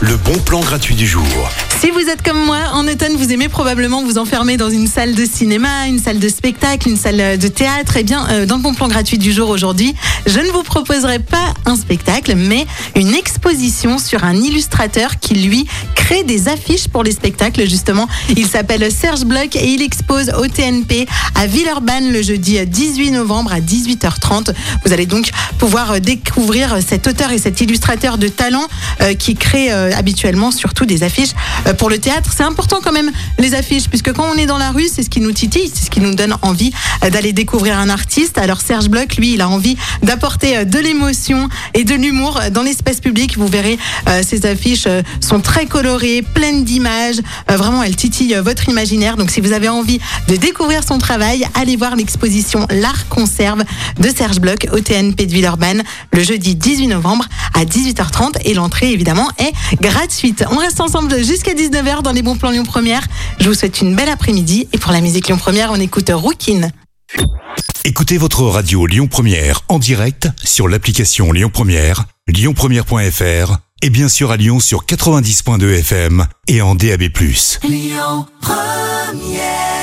Le bon plan gratuit du jour. Si vous êtes comme moi, en automne, vous aimez probablement vous enfermer dans une salle de cinéma, une salle de spectacle, une salle de théâtre. Eh bien, euh, dans le bon plan gratuit du jour aujourd'hui, je ne vous proposerai pas un spectacle, mais une exposition sur un illustrateur qui, lui, crée des affiches pour les spectacles, justement. Il s'appelle Serge Bloch et il expose au TNP à Villeurbanne le jeudi 18 novembre à 18h30. Vous allez donc pouvoir découvrir cet auteur et cet illustrateur de talent euh, qui crée euh, habituellement surtout des affiches euh, pour le théâtre. C'est important quand même les affiches puisque quand on est dans la rue, c'est ce qui nous titille, c'est ce qui nous donne envie d'aller découvrir un artiste. Alors Serge Bloch, lui, il a envie d'apporter de l'émotion et de l'humour dans l'espace public. Vous verrez, ces affiches sont très colorées, pleines d'images. Vraiment, elles titillent votre imaginaire. Donc si vous avez envie de découvrir son travail, allez voir l'exposition L'Art Conserve de Serge Bloch au TNP de Villeurbanne le jeudi 18 novembre à 18h30 et l'entrée évidemment est gratuite. On reste ensemble jusqu'à 19h dans les bons plans Lyon Première. Je vous souhaite une belle après-midi et pour la musique Lyon Première, on écoute Rookin. Écoutez votre radio Lyon Première en direct sur l'application Lyon Première, lyonpremière.fr et bien sûr à Lyon sur 90.2 FM et en DAB+. Lyon Première